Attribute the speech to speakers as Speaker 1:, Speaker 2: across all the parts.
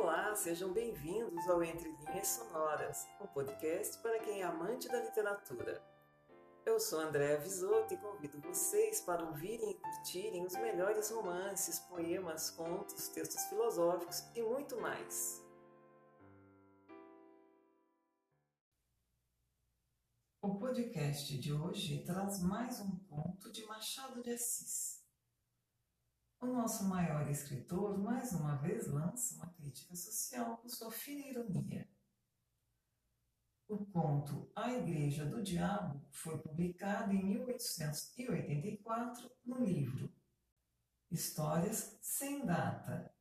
Speaker 1: Olá, sejam bem-vindos ao Entre Linhas Sonoras, um podcast para quem é amante da literatura. Eu sou Andréa Visoto e convido vocês para ouvirem e curtirem os melhores romances, poemas, contos, textos filosóficos e muito mais. O podcast de hoje traz mais um conto de Machado de Assis. O nosso maior escritor mais uma vez lança uma crítica social com sua fina ironia. O conto A Igreja do Diabo foi publicado em 1884 no livro Histórias sem Data.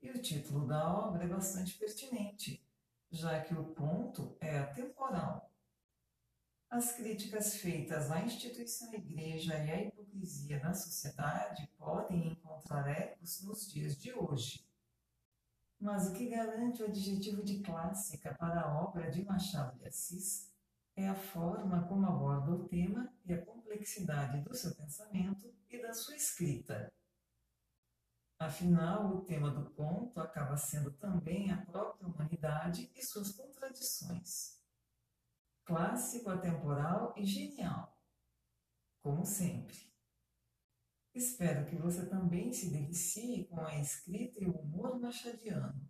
Speaker 1: E o título da obra é bastante pertinente, já que o conto é atemporal as críticas feitas à instituição igreja e à hipocrisia na sociedade podem encontrar ecos nos dias de hoje. Mas o que garante o adjetivo de clássica para a obra de Machado de Assis é a forma como aborda o tema e a complexidade do seu pensamento e da sua escrita. Afinal, o tema do conto acaba sendo também a própria humanidade e suas contradições clássico, atemporal e genial, como sempre. Espero que você também se delicie com a escrita e o humor machadiano.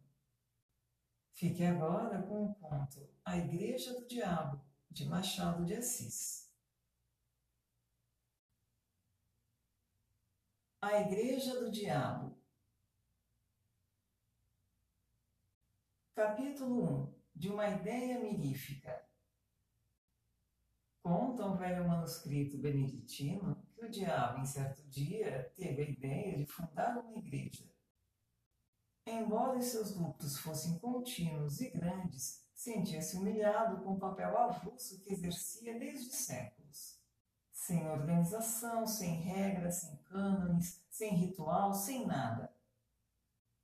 Speaker 1: Fique agora com o conto A Igreja do Diabo, de Machado de Assis. A Igreja do Diabo. Capítulo 1 De uma ideia mirífica. Conta um velho manuscrito beneditino que o diabo, em certo dia, teve a ideia de fundar uma igreja. Embora seus lucros fossem contínuos e grandes, sentia-se humilhado com o papel avulso que exercia desde séculos. Sem organização, sem regras, sem cânones, sem ritual, sem nada.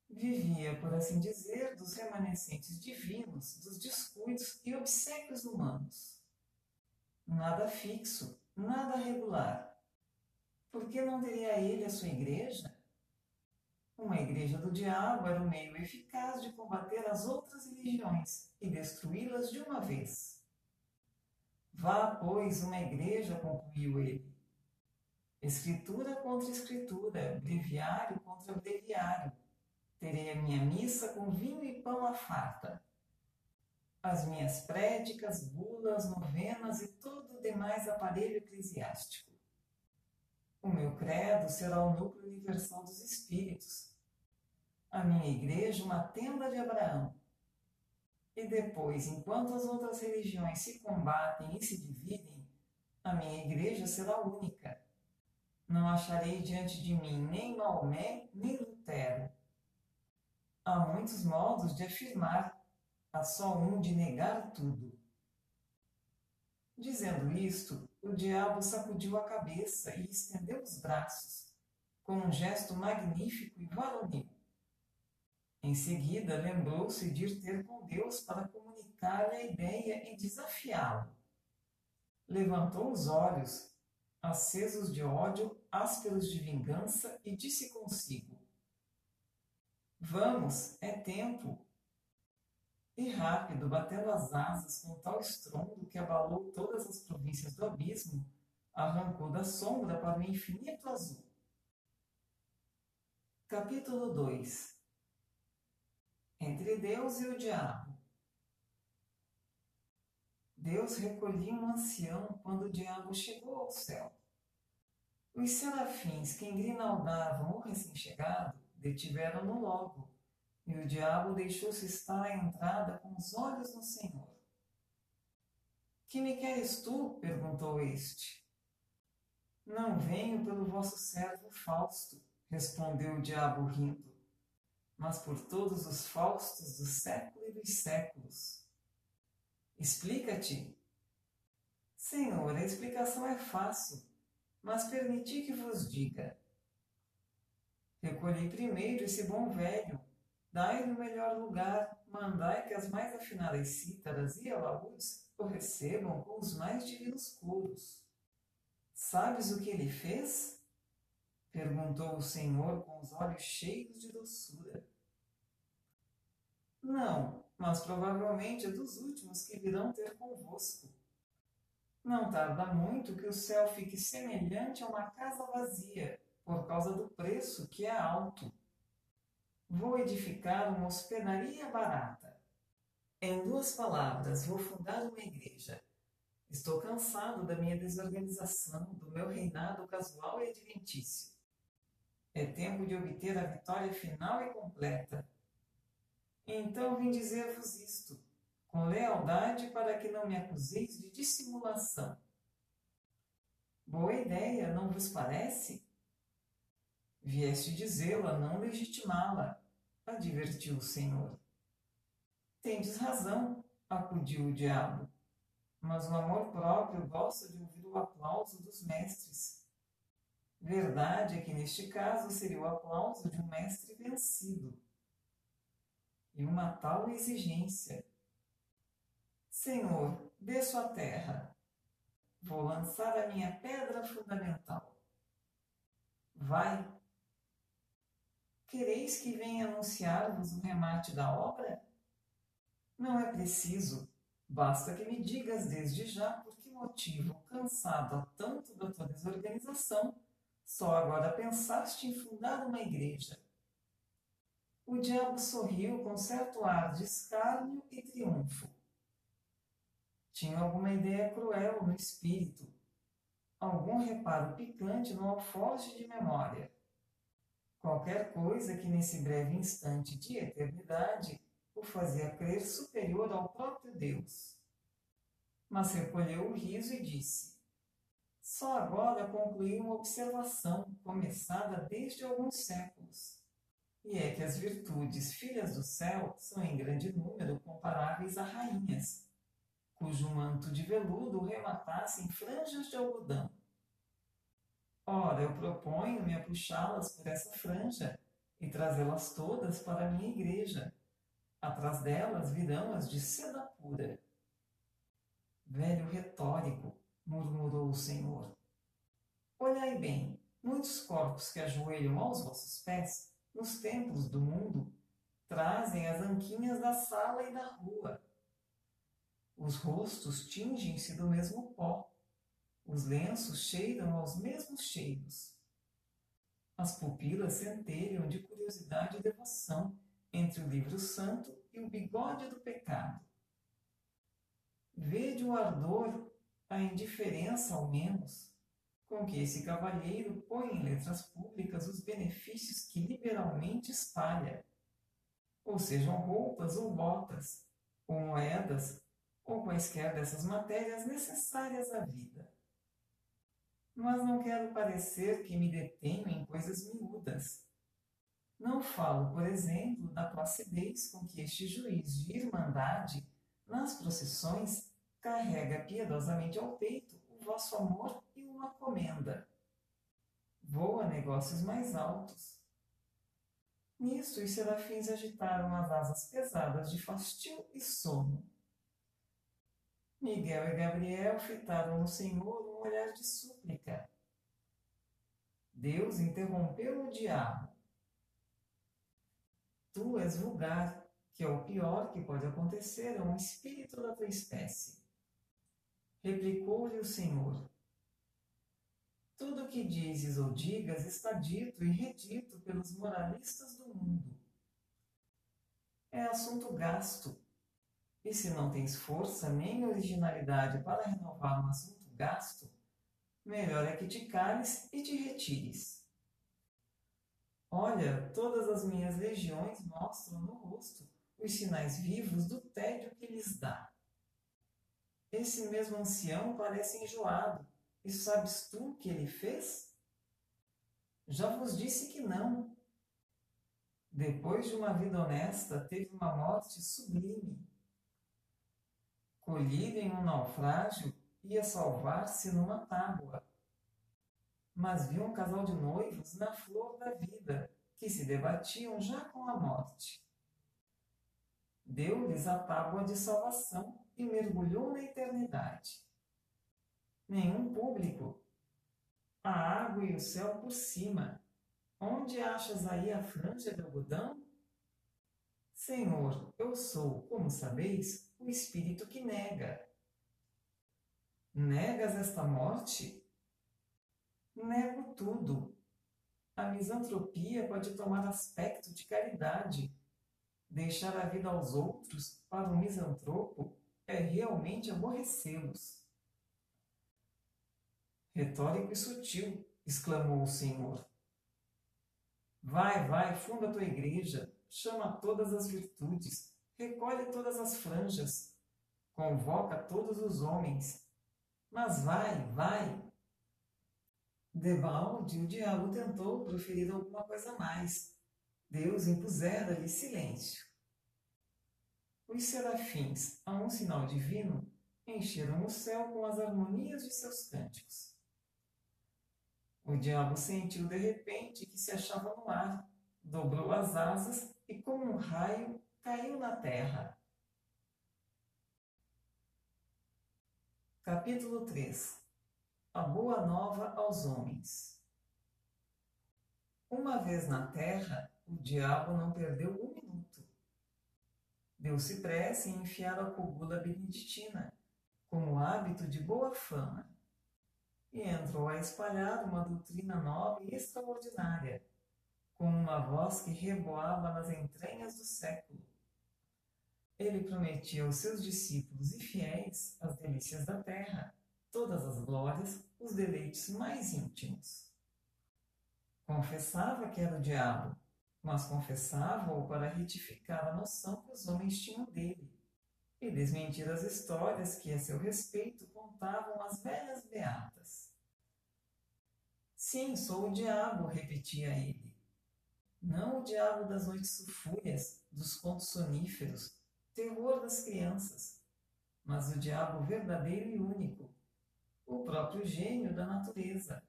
Speaker 1: Vivia, por assim dizer, dos remanescentes divinos, dos descuidos e obsequios humanos nada fixo, nada regular. Por que não teria ele a sua igreja? Uma igreja do diabo era o meio eficaz de combater as outras religiões e destruí-las de uma vez. Vá, pois, uma igreja, concluiu ele. Escritura contra escritura, breviário contra breviário. Terei a minha missa com vinho e pão à farta as minhas prédicas, bulas, novenas e todo o demais aparelho eclesiástico. O meu credo será o núcleo universal dos espíritos. A minha igreja, uma tenda de Abraão. E depois, enquanto as outras religiões se combatem e se dividem, a minha igreja será única. Não acharei diante de mim nem Maomé, nem Lutero. Há muitos modos de afirmar há só um de negar tudo. Dizendo isto, o diabo sacudiu a cabeça e estendeu os braços, com um gesto magnífico e varonil. Em seguida, lembrou-se de ir ter com Deus para comunicar-lhe a ideia e desafiá-lo. Levantou os olhos, acesos de ódio, ásperos de vingança, e disse consigo: Vamos, é tempo, e rápido, batendo as asas com tal estrondo que abalou todas as províncias do abismo, arrancou da sombra para o infinito azul. Capítulo 2 Entre Deus e o Diabo Deus recolhia um ancião quando o diabo chegou ao céu. Os serafins que engrinaldavam o recém-chegado detiveram-no logo e o diabo deixou-se estar à entrada com os olhos no Senhor. Que me queres tu? perguntou este. Não venho pelo vosso servo Fausto, respondeu o diabo rindo, mas por todos os Faustos do século e dos séculos. Explica-te. Senhor, a explicação é fácil, mas permiti que vos diga. Recolhi primeiro esse bom velho, Dai-lhe o melhor lugar, mandai que as mais afinadas cítaras e alaúdes o recebam com os mais divinos coros. Sabes o que ele fez? Perguntou o Senhor com os olhos cheios de doçura. Não, mas provavelmente é dos últimos que virão ter convosco. Não tarda muito que o céu fique semelhante a uma casa vazia, por causa do preço que é alto. Vou edificar uma hospedaria barata. Em duas palavras, vou fundar uma igreja. Estou cansado da minha desorganização, do meu reinado casual e adventício. É tempo de obter a vitória final e completa. Então vim dizer-vos isto com lealdade para que não me acuseis de dissimulação. Boa ideia, não vos parece? Vieste dizê-la, não legitimá-la, advertiu o Senhor. Tendes razão, acudiu o diabo, mas o amor próprio gosta de ouvir o aplauso dos mestres. Verdade é que neste caso seria o aplauso de um mestre vencido. E uma tal exigência Senhor, desço à terra. Vou lançar a minha pedra fundamental. Vai. Quereis que venha anunciar-vos o remate da obra? Não é preciso. Basta que me digas desde já por que motivo, cansado há tanto da tua desorganização, só agora pensaste em fundar uma igreja. O diabo sorriu com certo ar de escárnio e triunfo tinha alguma ideia cruel no espírito, algum reparo picante no alforje de memória. Qualquer coisa que nesse breve instante de eternidade o fazia crer superior ao próprio Deus. Mas recolheu o riso e disse: Só agora concluí uma observação começada desde alguns séculos. E é que as virtudes filhas do céu são em grande número comparáveis a rainhas, cujo manto de veludo rematasse em franjas de algodão. Ora, eu proponho-me a puxá-las por essa franja e trazê-las todas para a minha igreja. Atrás delas virão as de seda pura. Velho retórico, murmurou o Senhor. Olhai bem, muitos corpos que ajoelham aos vossos pés, nos templos do mundo, trazem as anquinhas da sala e da rua os rostos tingem-se do mesmo pó. Os lenços cheiram aos mesmos cheiros. As pupilas centelham de curiosidade e devoção entre o livro santo e o bigode do pecado. Vede o ardor, a indiferença ao menos, com que esse cavalheiro põe em letras públicas os benefícios que liberalmente espalha, ou sejam roupas ou botas, ou moedas ou quaisquer dessas matérias necessárias à vida. Mas não quero parecer que me detenho em coisas miúdas. Não falo, por exemplo, da placidez com que este juiz de irmandade, nas procissões, carrega piedosamente ao peito o vosso amor e uma comenda. Voa negócios mais altos. Nisto os serafins agitaram as asas pesadas de fastio e sono Miguel e Gabriel fitaram no Senhor um olhar de súplica. Deus interrompeu o diabo. Tu és vulgar, que é o pior que pode acontecer a um espírito da tua espécie. Replicou-lhe o Senhor. Tudo o que dizes ou digas está dito e redito pelos moralistas do mundo. É assunto gasto e se não tens força nem originalidade para renovar um assunto gasto, melhor é que te cales e te retires. Olha, todas as minhas legiões mostram no rosto os sinais vivos do tédio que lhes dá. Esse mesmo ancião parece enjoado, e sabes tu o que ele fez? Já vos disse que não. Depois de uma vida honesta, teve uma morte sublime colhido em um naufrágio, ia salvar-se numa tábua. Mas viu um casal de noivos na flor da vida, que se debatiam já com a morte. Deu-lhes a tábua de salvação e mergulhou na eternidade. Nenhum público. A água e o céu por cima. Onde achas aí a franja de algodão? Senhor, eu sou, como sabeis, o espírito que nega. Negas esta morte? Nego tudo. A misantropia pode tomar aspecto de caridade. Deixar a vida aos outros para um misantropo é realmente aborrecê-los. Retórico e sutil, exclamou o Senhor. Vai, vai, funda a tua igreja, chama todas as virtudes, recolhe todas as franjas, convoca todos os homens. Mas vai, vai. Debalde, o diabo tentou proferir alguma coisa mais. Deus impusera-lhe silêncio. Os serafins, a um sinal divino, encheram o céu com as harmonias de seus cânticos. O diabo sentiu de repente que se achava no ar, dobrou as asas e, como um raio, caiu na terra. Capítulo 3 A Boa Nova aos Homens Uma vez na terra, o diabo não perdeu um minuto. Deu-se pressa em enfiar a cogula beneditina, como hábito de boa fama, e entrou a espalhar uma doutrina nova e extraordinária, com uma voz que reboava nas entranhas do século. Ele prometia aos seus discípulos e fiéis as delícias da terra, todas as glórias, os deleites mais íntimos. Confessava que era o diabo, mas confessava-o para retificar a noção que os homens tinham dele e desmentir as histórias que a seu respeito contavam as velhas beatas. Sim, sou o diabo, repetia ele. Não o diabo das noites sulfúrias, dos contos soníferos, terror das crianças, mas o diabo verdadeiro e único, o próprio gênio da natureza,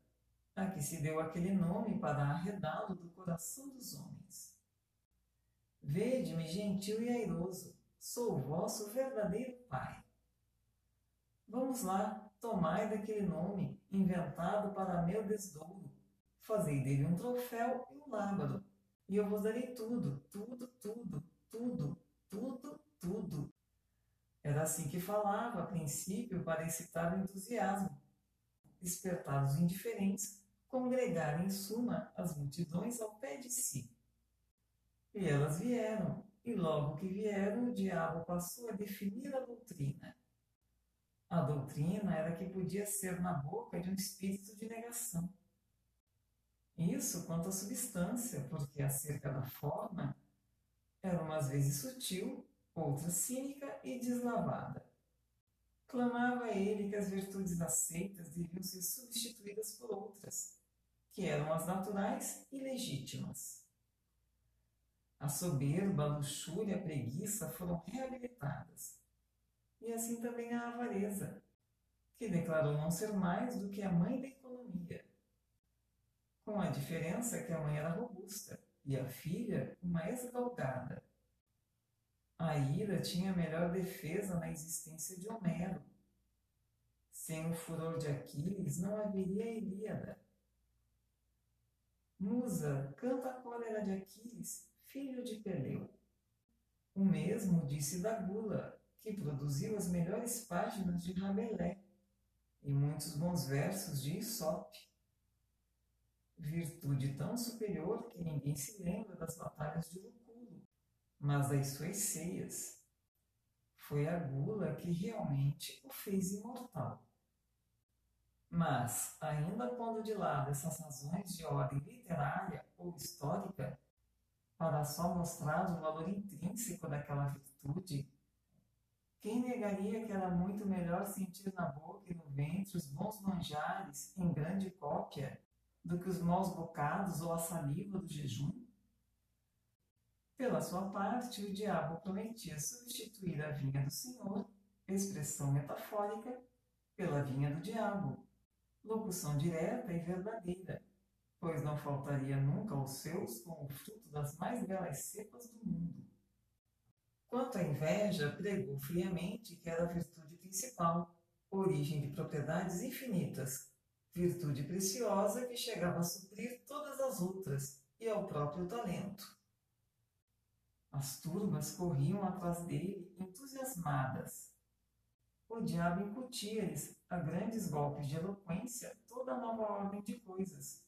Speaker 1: a que se deu aquele nome para arredá-lo do coração dos homens. Vede-me gentil e airoso, sou o vosso verdadeiro Pai. Vamos lá, tomai daquele nome, inventado para meu desdouro, fazei dele um troféu e um lábaro, e eu vos darei tudo, tudo, tudo, tudo, tudo. Era assim que falava, a princípio, para excitar o entusiasmo, despertar os indiferentes, congregar em suma as multidões ao pé de si. E elas vieram, e logo que vieram, o diabo passou a definir a doutrina. A doutrina era que podia ser na boca de um espírito de negação. Isso quanto à substância, porque acerca da forma era umas vezes sutil, outra cínica e deslavada. Clamava ele que as virtudes aceitas deviam ser substituídas por outras, que eram as naturais e legítimas. A soberba, a luxúria, a preguiça foram reabilitadas. E assim também a avareza, que declarou não ser mais do que a mãe da economia. Com a diferença que a mãe era robusta e a filha uma esgalgada. A ira tinha a melhor defesa na existência de Homero. Sem o furor de Aquiles não haveria Ilíada. Musa, canta a cólera de Aquiles filho de Peleu. O mesmo disse da Gula, que produziu as melhores páginas de Rabelais e muitos bons versos de Isope. Virtude tão superior que ninguém se lembra das batalhas de Luculo, mas das suas ceias. Foi a gula que realmente o fez imortal. Mas, ainda pondo de lado essas razões de ordem literária ou histórica, para só mostrar o valor intrínseco daquela virtude, quem negaria que era muito melhor sentir na boca e no ventre os bons manjares em grande cópia do que os maus bocados ou a saliva do jejum? Pela sua parte, o diabo prometia substituir a vinha do Senhor, expressão metafórica, pela vinha do diabo, locução direta e verdadeira, pois não faltaria nunca aos seus com o fruto das mais belas cepas do mundo. Quanto à inveja, pregou friamente que era a virtude principal, origem de propriedades infinitas, virtude preciosa que chegava a suprir todas as outras e ao próprio talento. As turbas corriam atrás dele, entusiasmadas. O diabo incutia-lhes, a grandes golpes de eloquência, toda a nova ordem de coisas,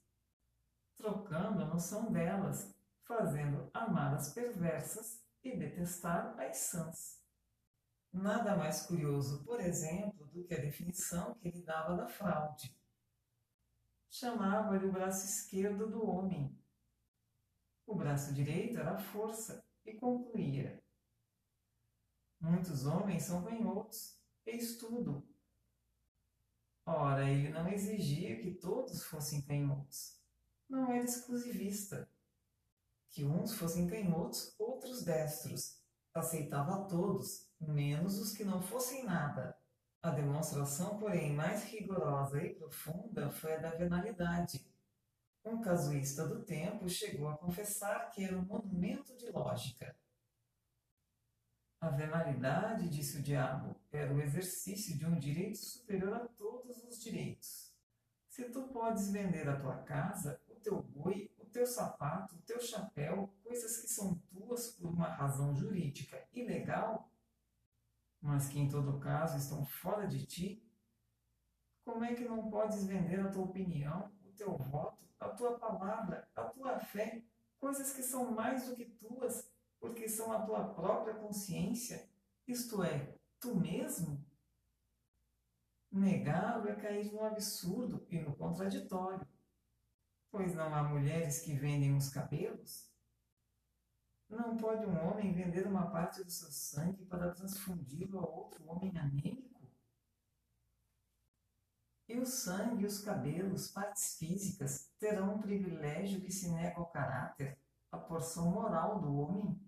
Speaker 1: trocando a noção delas, fazendo amar as perversas e detestar as sãs. Nada mais curioso, por exemplo, do que a definição que ele dava da fraude. Chamava-lhe o braço esquerdo do homem. O braço direito era a força e concluía: Muitos homens são canhotos, eis tudo. Ora, ele não exigia que todos fossem canhotos. Não era exclusivista que uns fossem canhotos, outros destros. Aceitava todos, menos os que não fossem nada. A demonstração, porém, mais rigorosa e profunda foi a da venalidade. Um casuísta do tempo chegou a confessar que era um monumento de lógica. A venalidade, disse o diabo, era o exercício de um direito superior a todos os direitos. Se tu podes vender a tua casa, o teu boi teu sapato, o teu chapéu, coisas que são tuas por uma razão jurídica e legal, mas que em todo caso estão fora de ti, como é que não podes vender a tua opinião, o teu voto, a tua palavra, a tua fé, coisas que são mais do que tuas, porque são a tua própria consciência, isto é, tu mesmo? Negá-lo é cair no absurdo e no contraditório. Pois não há mulheres que vendem os cabelos? Não pode um homem vender uma parte do seu sangue para transfundi-lo a outro homem anêmico? E o sangue e os cabelos, partes físicas, terão um privilégio que se nega ao caráter, à porção moral do homem?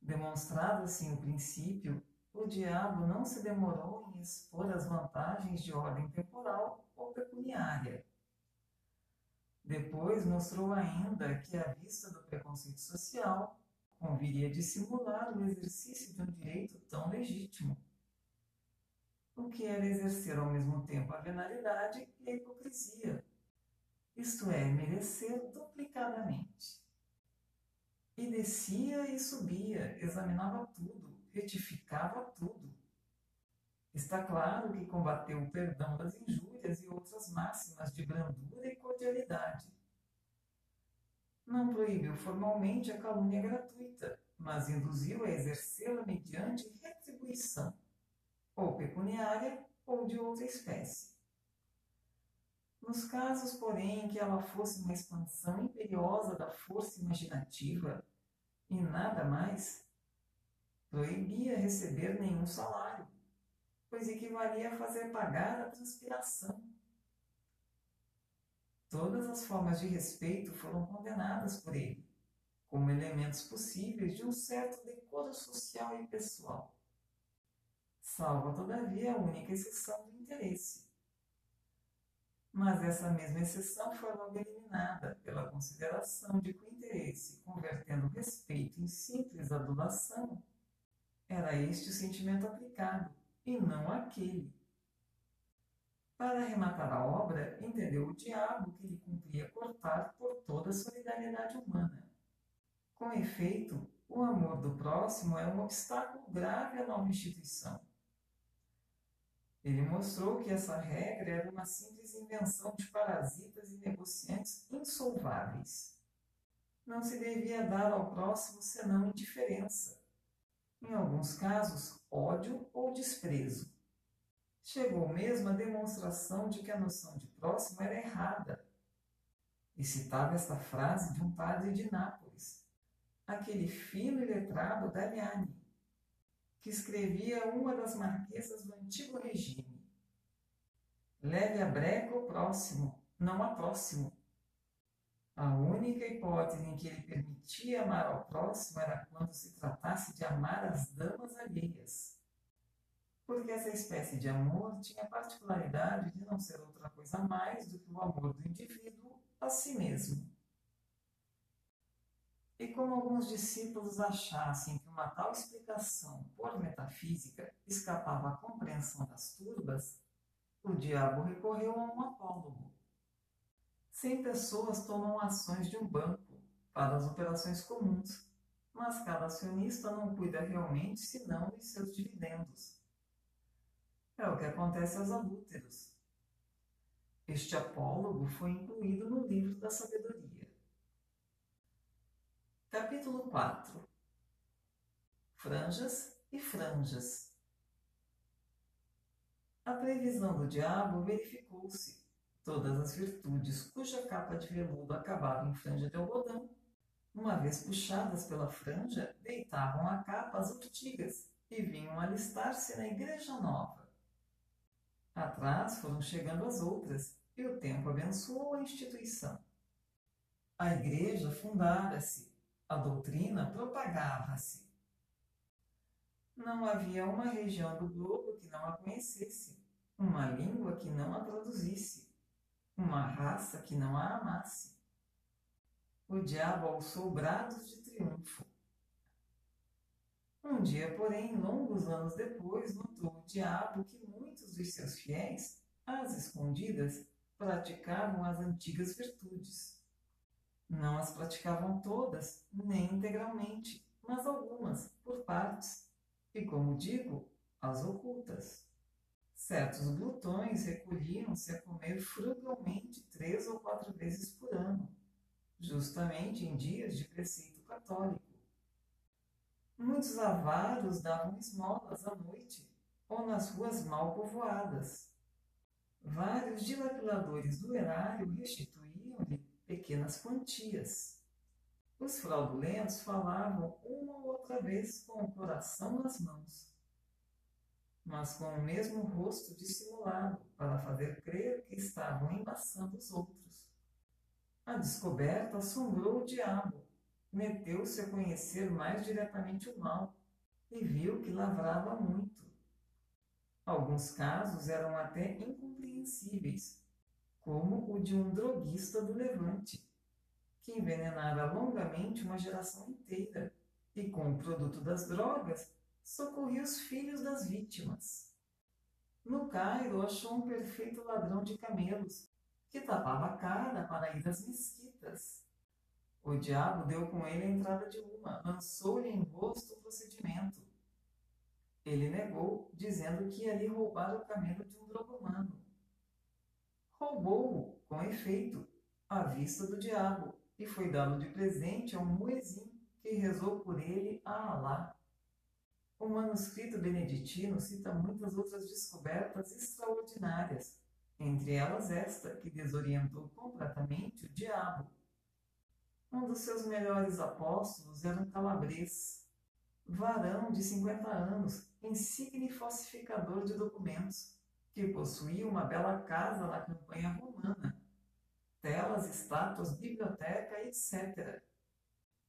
Speaker 1: Demonstrado assim o princípio, o diabo não se demorou em expor as vantagens de ordem temporal ou pecuniária depois mostrou ainda que, à vista do preconceito social, conviria dissimular o exercício de um direito tão legítimo. O que era exercer ao mesmo tempo a venalidade e a hipocrisia, isto é, merecer duplicadamente. E descia e subia, examinava tudo, retificava tudo. Está claro que combateu o perdão das injúrias e outras máximas de brandura e cordialidade. Não proibiu formalmente a calúnia gratuita, mas induziu a exercê-la mediante retribuição, ou pecuniária ou de outra espécie. Nos casos, porém, em que ela fosse uma expansão imperiosa da força imaginativa e nada mais, proibia receber nenhum salário pois equivalia a fazer pagar a transpiração. Todas as formas de respeito foram condenadas por ele, como elementos possíveis de um certo decoro social e pessoal. Salva, todavia, a única exceção do interesse. Mas essa mesma exceção foi logo eliminada pela consideração de que o interesse, convertendo o respeito em simples adulação, era este o sentimento aplicado e não aquele. Para arrematar a obra, entendeu o diabo que lhe cumpria cortar por toda a solidariedade humana. Com efeito, o amor do próximo é um obstáculo grave à nova instituição. Ele mostrou que essa regra era uma simples invenção de parasitas e negociantes insolváveis. Não se devia dar ao próximo senão indiferença em alguns casos, ódio ou desprezo. Chegou mesmo a demonstração de que a noção de próximo era errada. E citava esta frase de um padre de Nápoles, aquele fino e letrado Damiani, que escrevia uma das marquesas do antigo regime. Leve a breca o próximo, não a próximo. A única hipótese em que ele permitia amar ao próximo era quando se tratasse de amar as damas alheias. Porque essa espécie de amor tinha a particularidade de não ser outra coisa mais do que o amor do indivíduo a si mesmo. E como alguns discípulos achassem que uma tal explicação por metafísica escapava à compreensão das turbas, o diabo recorreu a um apólogo 100 pessoas tomam ações de um banco para as operações comuns. mas cada acionista não cuida realmente senão de seus dividendos. É o que acontece aos adúlteros. Este apólogo foi incluído no livro da sabedoria. Capítulo 4 Franjas e franjas. A previsão do diabo verificou-se. Todas as virtudes cuja capa de veludo acabava em franja de algodão, uma vez puxadas pela franja, deitavam a capa as urtigas e vinham alistar-se na igreja nova. Atrás foram chegando as outras, e o tempo abençoou a instituição. A igreja fundara-se, a doutrina propagava-se. Não havia uma região do globo que não a conhecesse, uma língua que não a traduzisse, uma raça que não a amasse. O diabo alçou brados de triunfo. Um dia, porém, longos anos depois, notou o diabo que muitos dos seus fiéis, às escondidas, praticavam as antigas virtudes. Não as praticavam todas, nem integralmente, mas algumas, por partes, e, como digo, as ocultas. Certos glutões recolhiam-se a comer frugalmente três ou quatro vezes por ano, justamente em dias de preceito católico. Muitos avaros davam esmolas à noite ou nas ruas mal povoadas. Vários dilapiladores do erário restituíam-lhe pequenas quantias. Os fraudulentos falavam uma ou outra vez com o coração nas mãos, mas com o mesmo rosto dissimulado para fazer crer que estavam embaçando os outros. A descoberta assombrou o diabo, meteu-se a conhecer mais diretamente o mal e viu que lavrava muito. Alguns casos eram até incompreensíveis, como o de um droguista do Levante que envenenara longamente uma geração inteira e, com o produto das drogas, socorria os filhos das vítimas. No Cairo, achou um perfeito ladrão de camelos, que tapava a cara para ir às mesquitas. O diabo deu com ele a entrada de uma, lançou-lhe em rosto o procedimento. Ele negou, dizendo que ia lhe roubar o camelo de um drogomano. Roubou-o, com efeito, à vista do diabo, e foi dado de presente a um muezim que rezou por ele a Alá. O manuscrito beneditino cita muitas outras descobertas extraordinárias, entre elas esta que desorientou completamente o diabo. Um dos seus melhores apóstolos era um calabrês, varão de 50 anos, insigne falsificador de documentos, que possuía uma bela casa na campanha romana telas, estátuas, biblioteca, etc.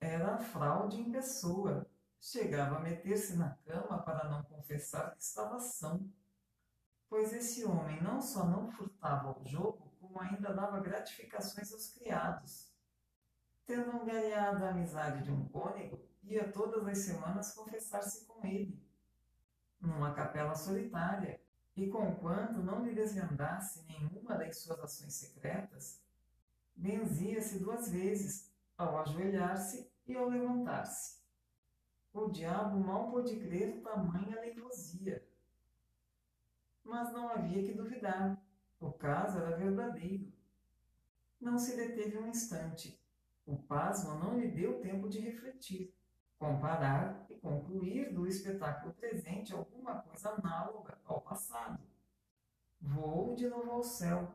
Speaker 1: Era a fraude em pessoa. Chegava a meter-se na cama para não confessar que estava são. Pois esse homem não só não furtava o jogo, como ainda dava gratificações aos criados. Tendo angariado a amizade de um cônego, ia todas as semanas confessar-se com ele, numa capela solitária, e conquanto não lhe desvendasse nenhuma das suas ações secretas, benzia-se duas vezes, ao ajoelhar-se e ao levantar-se. O diabo mal pôde crer tamanha leilosia. Mas não havia que duvidar. O caso era verdadeiro. Não se deteve um instante. O pasmo não lhe deu tempo de refletir, comparar concluir do espetáculo presente alguma coisa análoga ao passado. Voou de novo ao céu,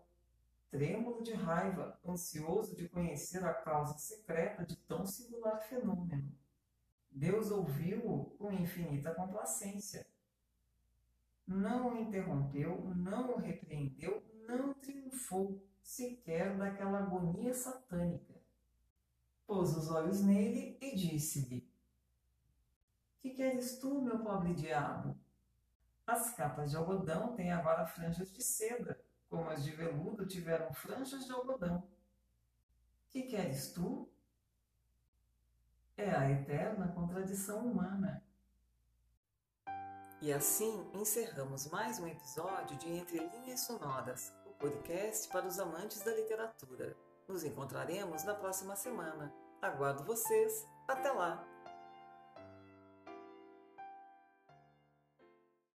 Speaker 1: trêmulo de raiva, ansioso de conhecer a causa secreta de tão singular fenômeno. Deus ouviu-o com infinita complacência. Não o interrompeu, não o repreendeu, não triunfou sequer daquela agonia satânica. Pôs os olhos nele e disse-lhe: Que queres tu, meu pobre diabo? As capas de algodão têm agora franjas de seda como as de veludo tiveram franjas de algodão. Que queres tu? É a eterna contradição humana. E assim encerramos mais um episódio de Entre Linhas Sonoras, o podcast para os amantes da literatura. Nos encontraremos na próxima semana. Aguardo vocês. Até lá!